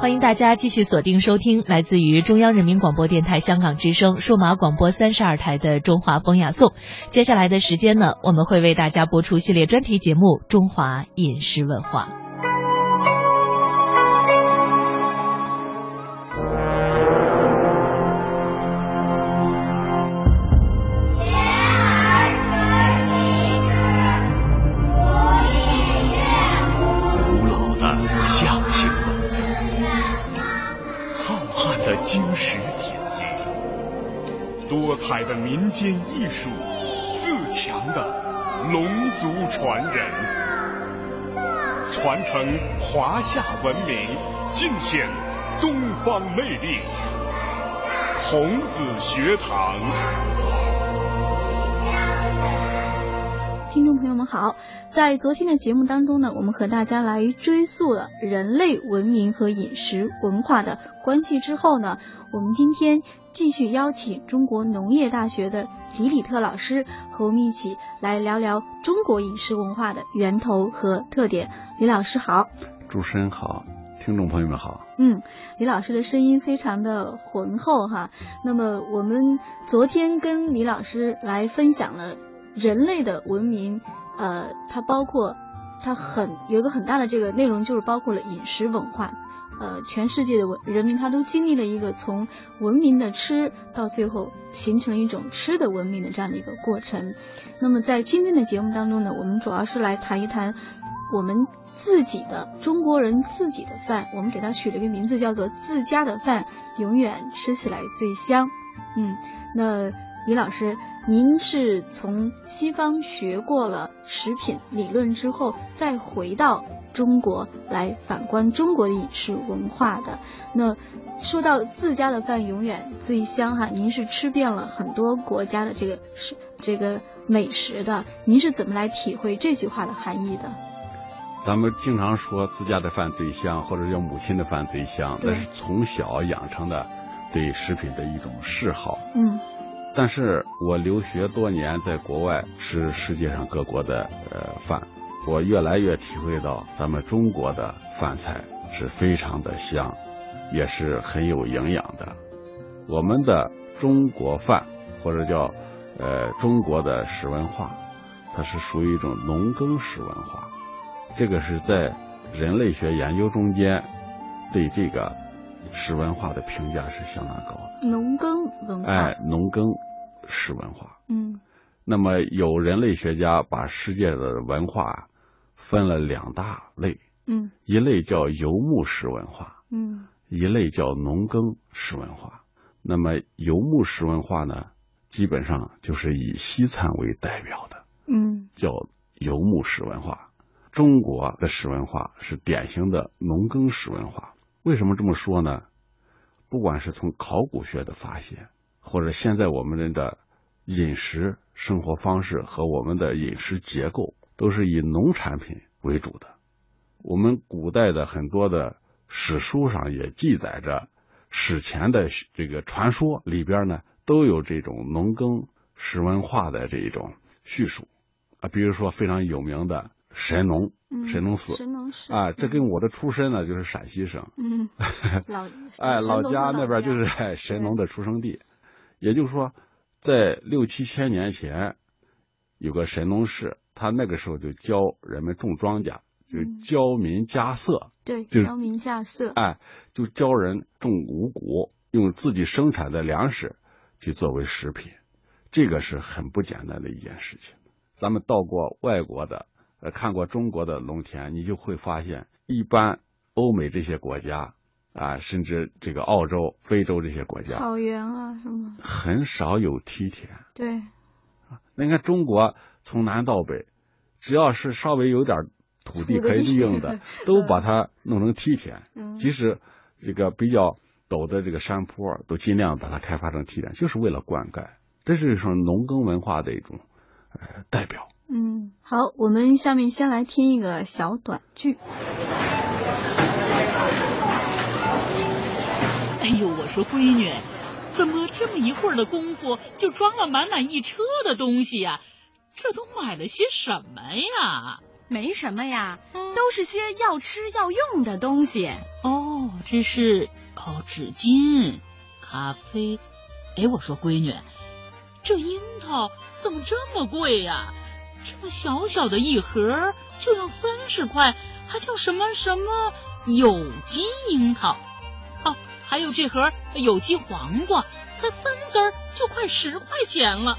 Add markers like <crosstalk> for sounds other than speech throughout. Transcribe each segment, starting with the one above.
欢迎大家继续锁定收听来自于中央人民广播电台香港之声数码广播三十二台的《中华风雅颂》。接下来的时间呢，我们会为大家播出系列专题节目《中华饮食文化》。间艺术，自强的龙族传人，传承华夏文明，尽显东方魅力。孔子学堂。众朋友们好，在昨天的节目当中呢，我们和大家来追溯了人类文明和饮食文化的关系之后呢，我们今天继续邀请中国农业大学的李李特老师和我们一起来聊聊中国饮食文化的源头和特点。李老师好，主持人好，听众朋友们好。嗯，李老师的声音非常的浑厚哈。那么我们昨天跟李老师来分享了。人类的文明，呃，它包括，它很有一个很大的这个内容，就是包括了饮食文化，呃，全世界的文人民他都经历了一个从文明的吃到最后形成一种吃的文明的这样的一个过程。那么在今天的节目当中呢，我们主要是来谈一谈我们自己的中国人自己的饭，我们给它取了一个名字叫做自家的饭，永远吃起来最香。嗯，那李老师。您是从西方学过了食品理论之后，再回到中国来反观中国的饮食文化的。那说到自家的饭永远最香哈，您是吃遍了很多国家的这个是这个美食的，您是怎么来体会这句话的含义的？咱们经常说自家的饭最香，或者叫母亲的饭最香，那是从小养成的对食品的一种嗜好。嗯。但是我留学多年，在国外吃世界上各国的呃饭，我越来越体会到咱们中国的饭菜是非常的香，也是很有营养的。我们的中国饭或者叫呃中国的食文化，它是属于一种农耕食文化，这个是在人类学研究中间对这个。食文化的评价是相当高的，农耕文化，哎，农耕史文化，嗯，那么有人类学家把世界的文化分了两大类，嗯，一类叫游牧史文化，嗯，一类叫农耕史文化。那么游牧史文化呢，基本上就是以西餐为代表的，嗯，叫游牧史文化。中国的史文化是典型的农耕史文化。为什么这么说呢？不管是从考古学的发现，或者现在我们人的饮食生活方式和我们的饮食结构，都是以农产品为主的。我们古代的很多的史书上也记载着史前的这个传说里边呢，都有这种农耕史文化的这一种叙述啊，比如说非常有名的神农。神农氏，神农寺。啊，这跟我的出身呢就是陕西省，嗯，<laughs> 老哎老家那边就是 <laughs> 神农的出生地，也就是说，在六七千年前有个神农氏，他那个时候就教人们种庄稼，就教民稼穑，对，教民稼穑，哎，就教人种五谷，用自己生产的粮食去作为食品，这个是很不简单的一件事情。咱们到过外国的。呃，看过中国的农田，你就会发现，一般欧美这些国家啊，甚至这个澳洲、非洲这些国家，草原啊什么，很少有梯田。对，啊，那你看中国从南到北，只要是稍微有点土地可以利用的，都把它弄成梯田。嗯，即使这个比较陡的这个山坡，都尽量把它开发成梯田，就是为了灌溉。这是一种农耕文化的一种呃代表。嗯，好，我们下面先来听一个小短剧。哎呦，我说闺女，怎么这么一会儿的功夫就装了满满一车的东西呀？这都买了些什么呀？没什么呀，都是些要吃要用的东西。哦，这是哦，纸巾、咖啡。哎，我说闺女，这樱桃怎么这么贵呀？这么小小的一盒就要三十块，还叫什么什么有机樱桃？哦，还有这盒有机黄瓜，才三根就快十块钱了。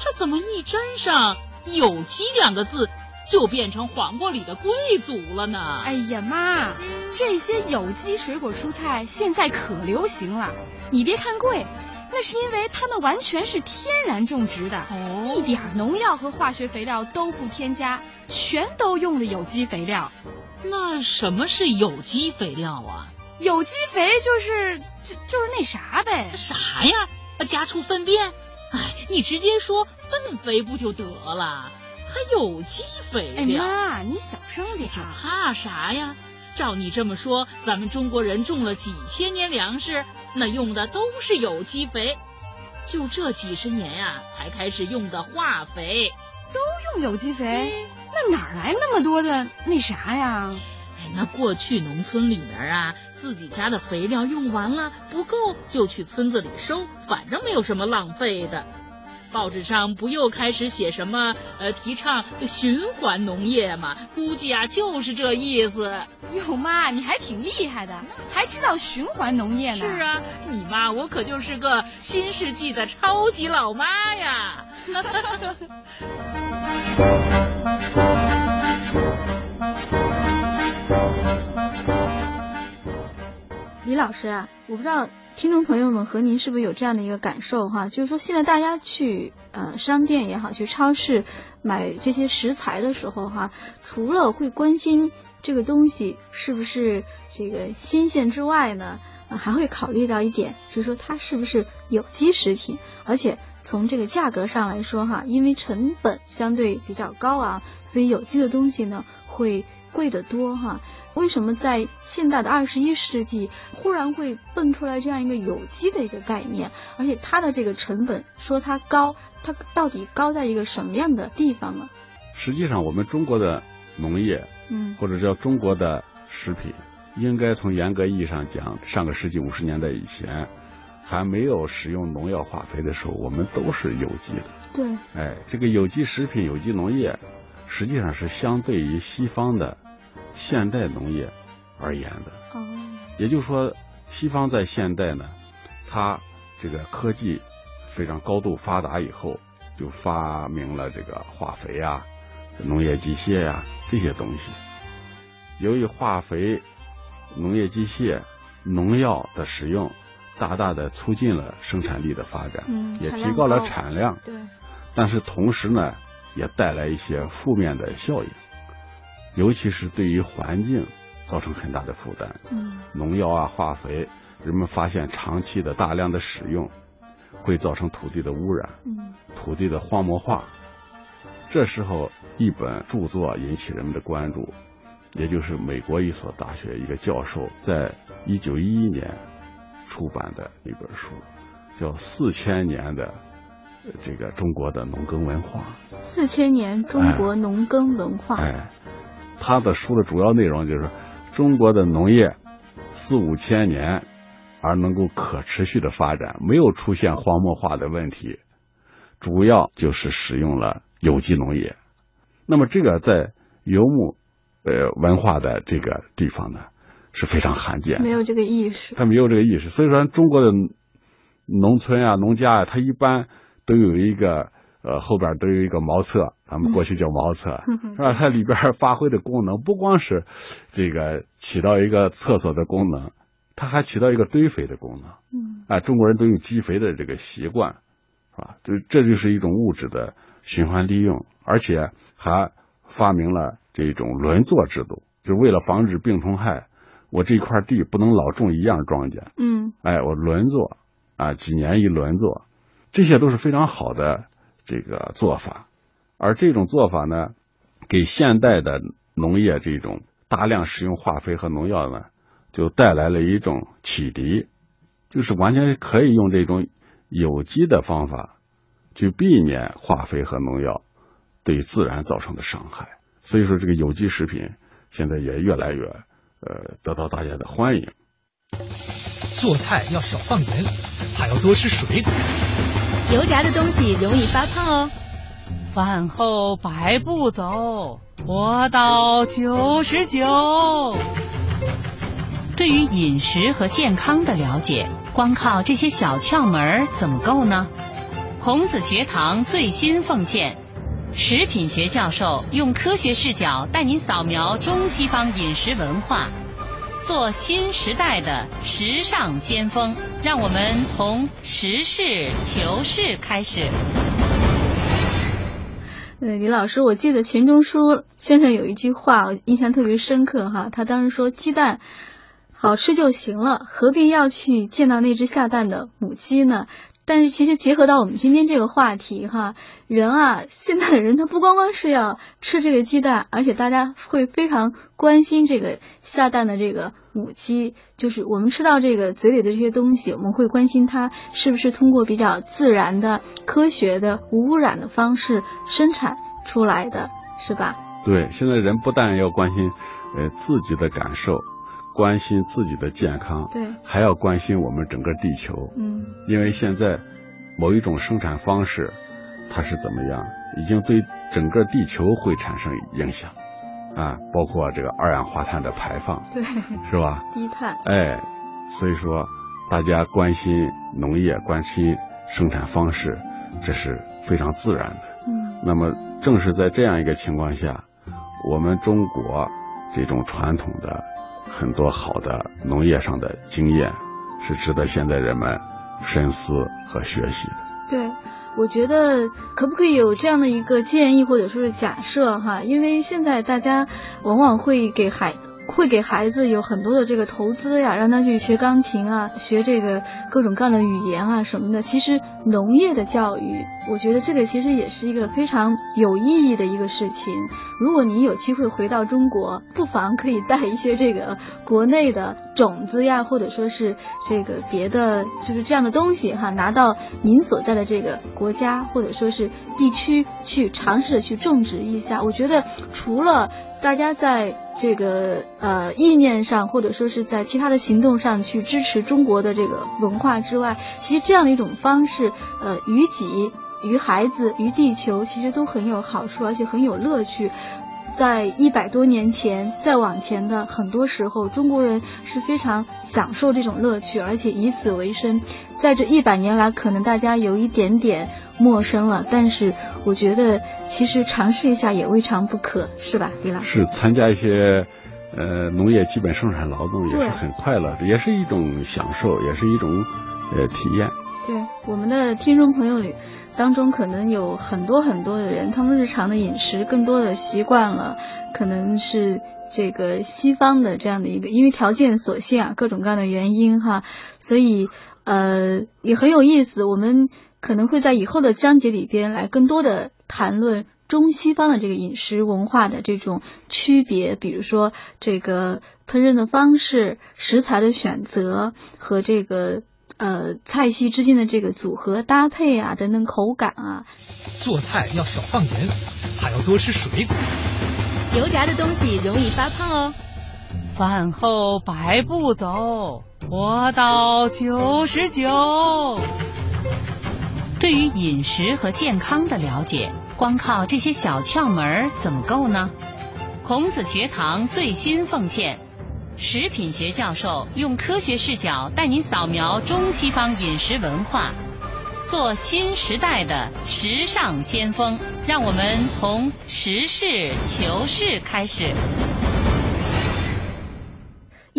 这怎么一沾上“有机”两个字，就变成黄瓜里的贵族了呢？哎呀妈，这些有机水果蔬菜现在可流行了。你别看贵，那是因为它们完全是天然种植的，哦一点农药和化学肥料都不添加，全都用的有机肥料。那什么是有机肥料啊？有机肥就是就就是那啥呗。啥呀？家畜粪便？哎，你直接说粪肥不就得了？还有机肥哎料？妈，你小声点这。怕啥呀？照你这么说，咱们中国人种了几千年粮食，那用的都是有机肥，就这几十年呀、才开始用的化肥。都用有机肥，那哪儿来那么多的那啥呀？哎，那过去农村里面啊，自己家的肥料用完了不够，就去村子里收，反正没有什么浪费的。报纸上不又开始写什么呃提倡循环农业嘛？估计啊就是这意思。哟妈，你还挺厉害的，还知道循环农业呢。是，啊，你妈我可就是个新世纪的超级老妈呀。<laughs> 李老师啊，我不知道听众朋友们和您是不是有这样的一个感受哈，就是说现在大家去呃商店也好，去超市买这些食材的时候哈，除了会关心这个东西是不是这个新鲜之外呢，还会考虑到一点，就是说它是不是有机食品，而且从这个价格上来说哈，因为成本相对比较高啊，所以有机的东西呢会贵得多哈。为什么在现代的二十一世纪忽然会蹦出来这样一个有机的一个概念？而且它的这个成本说它高，它到底高在一个什么样的地方呢？实际上，我们中国的农业嗯或者叫中国的食品，应该从严格意义上讲，上个世纪五十年代以前，还没有使用农药化肥的时候，我们都是有机的。对，哎，这个有机食品、有机农业，实际上是相对于西方的现代农业而言的。哦，也就是说，西方在现代呢，它这个科技非常高度发达以后，就发明了这个化肥啊、农业机械呀、这些东西。由于化肥、农业机械、农药的使用，大大的促进了生产力的发展，嗯也提高了产量。对，但是同时呢，也带来一些负面的效应，尤其是对于环境造成很大的负担。嗯农药啊、化肥，人们发现长期的大量的使用，会造成土地的污染、嗯土地的荒漠化。这时候，一本著作引起人们的关注，也就是美国一所大学一个教授在一九一一年出版的一本书，叫《四千年的呃这个中国的农耕文化》。四千年中国农耕文化，哎，他的书的主要内容就是中国的农业四五千年而能够可持续的发展，没有出现荒漠化的问题，主要就是使用了有机农业。那么这个在游牧呃文化的这个地方呢是非常罕见，没有这个意识。他没有这个意识，所以说中国的农村啊、农家啊，他一般都有一个呃后边都有一个茅厕，咱们过去叫茅厕，嗯是吧？它里边发挥的功能不光是这个起到一个厕所的功能，它还起到一个堆肥的功能。嗯啊，中国人都有积肥的这个习惯，是吧？这这就是一种物质的循环利用，而且还发明了这种轮作制度，就为了防止病虫害，我这块地不能老种一样庄稼，嗯哎，我轮作啊，几年一轮作，这些都是非常好的这个做法。而这种做法呢，给现代的农业这种大量使用化肥和农药呢，就带来了一种启迪，就是完全可以用这种有机的方法去避免化肥和农药对自然造成的伤害。所以说，这个有机食品现在也越来越呃得到大家的欢迎。做菜要少放盐，还要多吃水果。油炸的东西容易发胖哦。饭后百步走，活到九十九。对于饮食和健康的了解，光靠这些小窍门怎么够呢？孔子学堂最新奉献，食品学教授用科学视角带您扫描中西方饮食文化，做新时代的时尚先锋。让我们从实事求是开始。对，李老师，我记得钱钟书先生有一句话，我印象特别深刻哈。他当时说：“鸡蛋好吃就行了，何必要去见到那只下蛋的母鸡呢？”但是其实结合到我们今天这个话题哈，人啊，现在的人他不光光是要吃这个鸡蛋，而且大家会非常关心这个下蛋的这个母鸡，就是我们吃到这个嘴里的这些东西，我们会关心它是不是通过比较自然的、科学的、无污染的方式生产出来的，是吧？对，现在人不但要关心呃自己的感受。关心自己的健康，对，还要关心我们整个地球，嗯，因为现在某一种生产方式，它是怎么样，已经对整个地球会产生影响，啊，包括这个二氧化碳的排放，对，是吧？低碳，哎，所以说大家关心农业，关心生产方式，这是非常自然的，嗯，那么正是在这样一个情况下，我们中国这种传统的。很多好的农业上的经验是值得现在人们深思和学习的。对，我觉得可不可以有这样的一个建议或者说是假设哈？因为现在大家往往会给孩会给孩子有很多的这个投资呀，让他去学钢琴啊，学这个各种各样的语言啊什么的。其实农业的教育，我觉得这个其实也是一个非常有意义的一个事情。如果您有机会回到中国，不妨可以带一些这个国内的种子呀，或者说是这个别的就是这样的东西哈，拿到您所在的这个国家或者说是地区去尝试着去种植一下。我觉得除了大家在这个呃意念上，或者说是在其他的行动上去支持中国的这个文化之外，其实这样的一种方式，呃，于己、于孩子、于地球，其实都很有好处，而且很有乐趣。在一百多年前，再往前的很多时候，中国人是非常享受这种乐趣，而且以此为生。在这一百年来，可能大家有一点点陌生了，但是我觉得其实尝试一下也未尝不可，是吧，李老师？是参加一些呃农业基本生产劳动也是很快乐，也是一种享受，也是一种呃体验。对我们的听众朋友里。当中可能有很多很多的人，他们日常的饮食更多的习惯了，可能是这个西方的这样的一个，因为条件所限啊，各种各样的原因哈，所以呃也很有意思。我们可能会在以后的章节里边来更多的谈论中西方的这个饮食文化的这种区别，比如说这个烹饪的方式、食材的选择和这个。呃，菜系之间的这个组合搭配啊，等等口感啊。做菜要少放盐，还要多吃水果。油炸的东西容易发胖哦。饭后百步走，活到九十九。对于饮食和健康的了解，光靠这些小窍门怎么够呢？孔子学堂最新奉献。食品学教授用科学视角带您扫描中西方饮食文化，做新时代的时尚先锋。让我们从实事求是开始。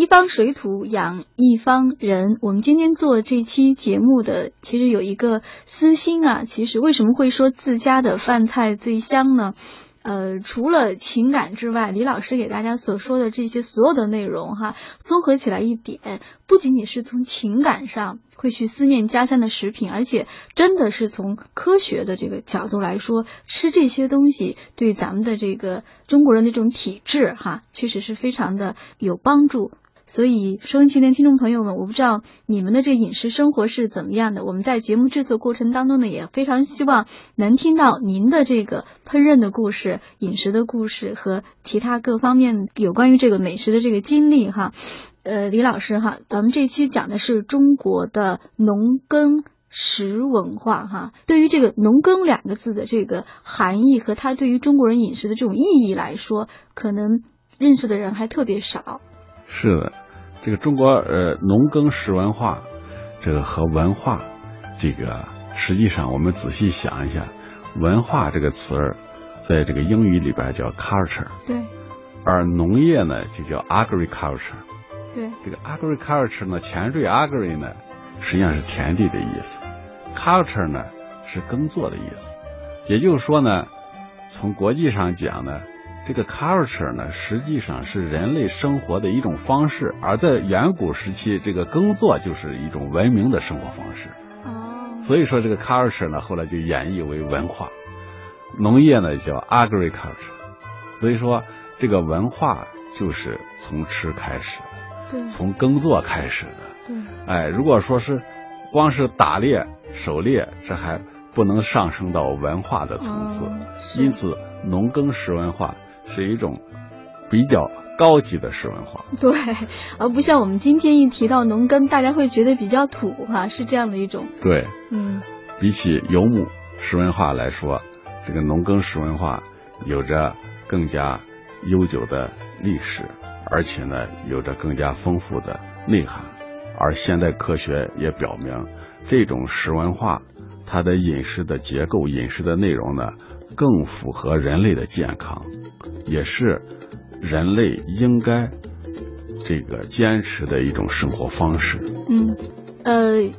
一方水土养一方人。我们今天做这期节目的，其实有一个私心啊。其实为什么会说自家的饭菜最香呢？呃，除了情感之外，李老师给大家所说的这些所有的内容哈，综合起来一点，不仅仅是从情感上会去思念家乡的食品，而且真的是从科学的这个角度来说，吃这些东西对咱们的这个中国人的这种体质哈，确实是非常的有帮助。所以收音机的听众朋友们，我不知道你们的这饮食生活是怎么样的。我们在节目制作过程当中呢，也非常希望能听到您的这个烹饪的故事、饮食的故事和其他各方面有关于这个美食的这个经历哈。呃，李老师哈，咱们这期讲的是中国的农耕。食文化哈，对于这个“农耕”两个字的这个含义和它对于中国人饮食的这种意义来说，可能认识的人还特别少。是的，这个中国呃农耕食文化，这个和文化，这个实际上我们仔细想一下，文化这个词儿，在这个英语里边叫 culture，对，而农业呢就叫 agriculture，对，这个 agriculture 呢前缀 agri 呢。实际上是田地的意思，culture 呢是耕作的意思，也就是说呢，从国际上讲呢，这个 culture 呢实际上是人类生活的一种方式，而在远古时期，这个耕作就是一种文明的生活方式。哦，所以说这个 culture 呢后来就演绎为文化，农业呢叫 agriculture，所以说这个文化就是从吃开始，对，从耕作开始的。对哎，如果说是光是打猎、狩猎，这还不能上升到文化的层次。因此，农耕食文化是一种比较高级的食文化。<laughs> 对，而不像我们今天一提到农耕，大家会觉得比较土哈，是这样的一种。对，嗯，比起游牧食文化来说，这个农耕食文化有着更加悠久的历史，而且呢，有着更加丰富的内涵。而现代科学也表明，这种食文化，它的饮食的结构、饮食的内容呢，更符合人类的健康，也是人类应该这个坚持的一种生活方式。嗯，呃，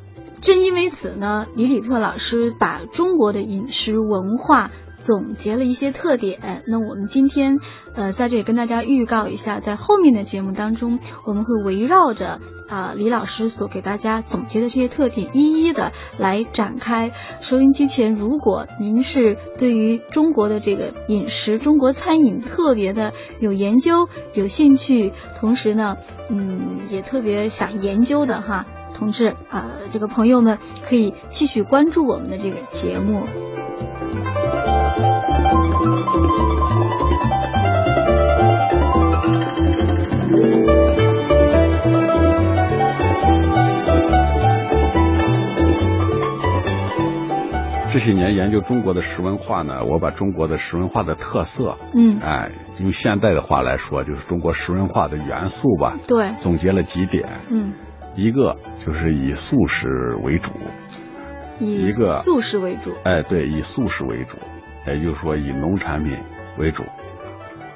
正因为此呢，李李特老师把中国的饮食文化。总结了一些特点，那我们今天呃在这里跟大家预告一下，在后面的节目当中，我们会围绕着啊李老师所给大家总结的这些特点，一一的来展开。收音机前，如果您是对于中国的这个饮食、中国餐饮特别的有研究、有兴趣，同时呢，嗯，也特别想研究的哈，同志啊，这个朋友们可以继续关注我们的这个节目。这些年研究中国的石文化呢，我把中国的石文化的特色，嗯，哎，用现代的话来说，就是中国石文化的元素吧，对，总结了几点，嗯，一个就是以素食为主，以素食为主，哎，对，以素食为主。也就是说，以农产品为主。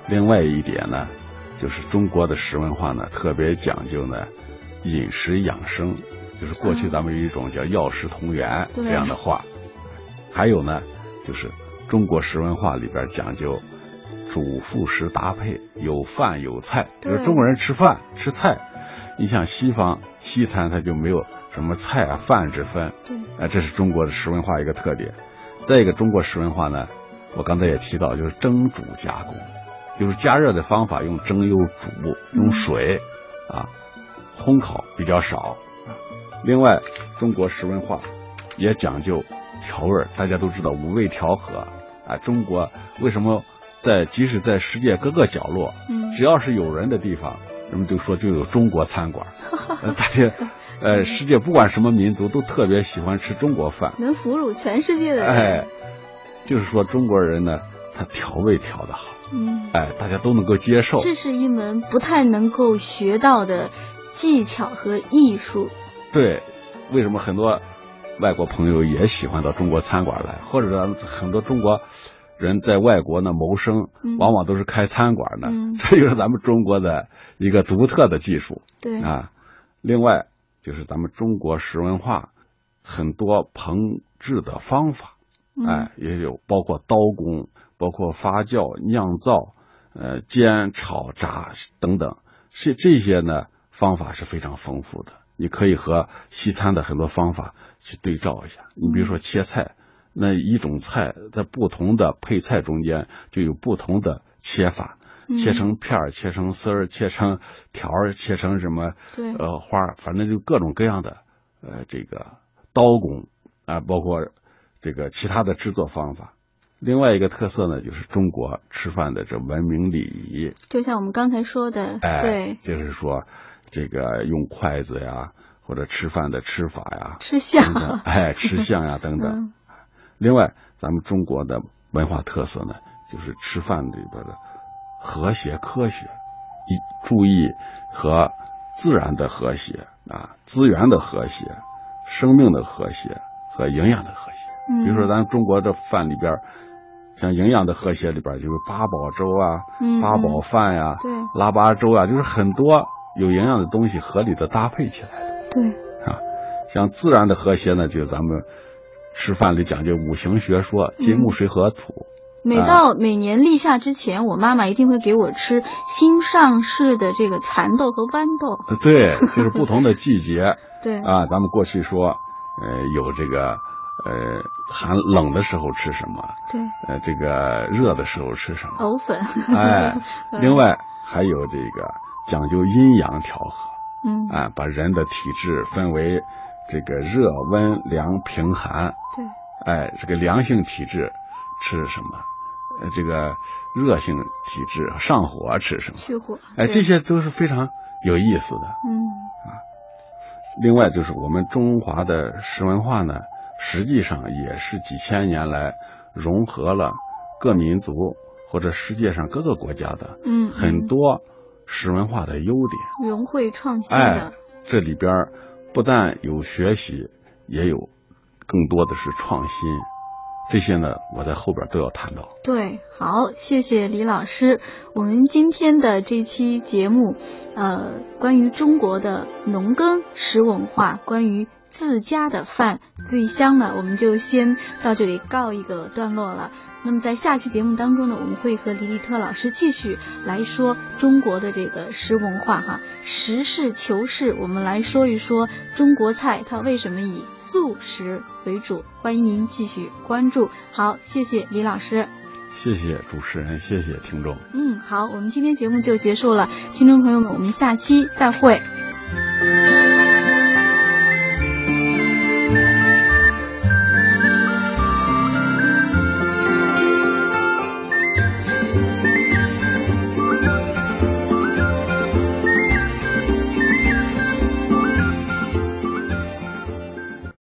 另外一点呢，就是中国的食文化呢，特别讲究呢饮食养生，就是过去咱们有一种叫药食同源这样的话。还有呢，就是中国食文化里边讲究主副食搭配，有饭有菜，就是中国人吃饭吃菜。你像西方西餐，它就没有什么菜啊饭之分。对，啊，这是中国的食文化一个特点。再一个，中国食文化呢，我刚才也提到，就是蒸煮加工，就是加热的方法用蒸又煮，用水啊烘烤比较少。另外，中国食文化也讲究调味大家都知道五味调和啊。中国为什么在即使在世界各个角落，只要是有人的地方，人们就说就有中国餐馆。大家。呃，世界不管什么民族都特别喜欢吃中国饭，能俘虏全世界的人。哎，就是说中国人呢，他调味调的好，嗯，哎，大家都能够接受。这是一门不太能够学到的技巧和艺术。对，为什么很多外国朋友也喜欢到中国餐馆来，或者说很多中国人在外国呢谋生，往往都是开餐馆的，<laughs> 这就是咱们中国的一个独特的技术。对啊，另外。就是咱们中国食文化很多烹制的方法，哎，也有包括刀工，包括发酵、酿造、呃煎、炒、炸等等，这这些呢方法是非常丰富的。你可以和西餐的很多方法去对照一下。你比如说切菜，那一种菜在不同的配菜中间就有不同的切法。嗯切成片儿，切成丝儿，切成条儿，切成什么对呃花儿，反正就各种各样的呃这个刀工啊、包括这个其他的制作方法。另外一个特色呢，就是中国吃饭的这文明礼仪，就像我们刚才说的，哎，对，就是说这个用筷子呀，或者吃饭的吃法呀，吃相 <laughs> 哎，吃相呀等等。嗯另外，咱们中国的文化特色呢，就是吃饭里边的和谐科学，一注意和自然的和谐啊，资源的和谐，生命的和谐和营养的和谐。嗯比如说，咱中国的饭里边，像营养的和谐里边，就是八宝粥啊，嗯八宝饭呀、对腊八粥啊，就是很多有营养的东西合理的搭配起来的。对，啊，像自然的和谐呢，就咱们吃饭里讲究五行学说，金木水火土。每到每年立夏之前，我妈妈一定会给我吃新上市的这个蚕豆和豌豆。呃对，就是不同的季节 <laughs> 对，啊。咱们过去说，呃，有这个呃寒冷的时候吃什么，对，呃，这个热的时候吃什么。藕粉。哎，嗯 <laughs> 另外还有这个讲究阴阳调和。嗯，啊，把人的体质分为这个热、温、凉、平、寒。对，哎，这个凉性体质吃什么？呃，这个热性体质上火吃什么？去火。哎，这些都是非常有意思的。嗯啊另外就是我们中华的食文化呢，实际上也是几千年来融合了各民族或者世界上各个国家的嗯，很多食文化的优点。融会创新哎。，这里边儿不但有学习，也有更多的是创新。这些呢，我在后边都要谈到。对，好，谢谢李老师。我们今天的这期节目，呃，关于中国的农耕食文化，关于自家的饭最香了，我们就先到这里告一个段落了。那么在下期节目当中呢，我们会和李立特老师继续来说中国的这个食文化哈，实事求是，我们来说一说中国菜它为什么以素食为主。欢迎您继续关注。好，谢谢李老师。谢谢主持人，谢谢听众。嗯，好，我们今天节目就结束了，听众朋友们，我们下期再会。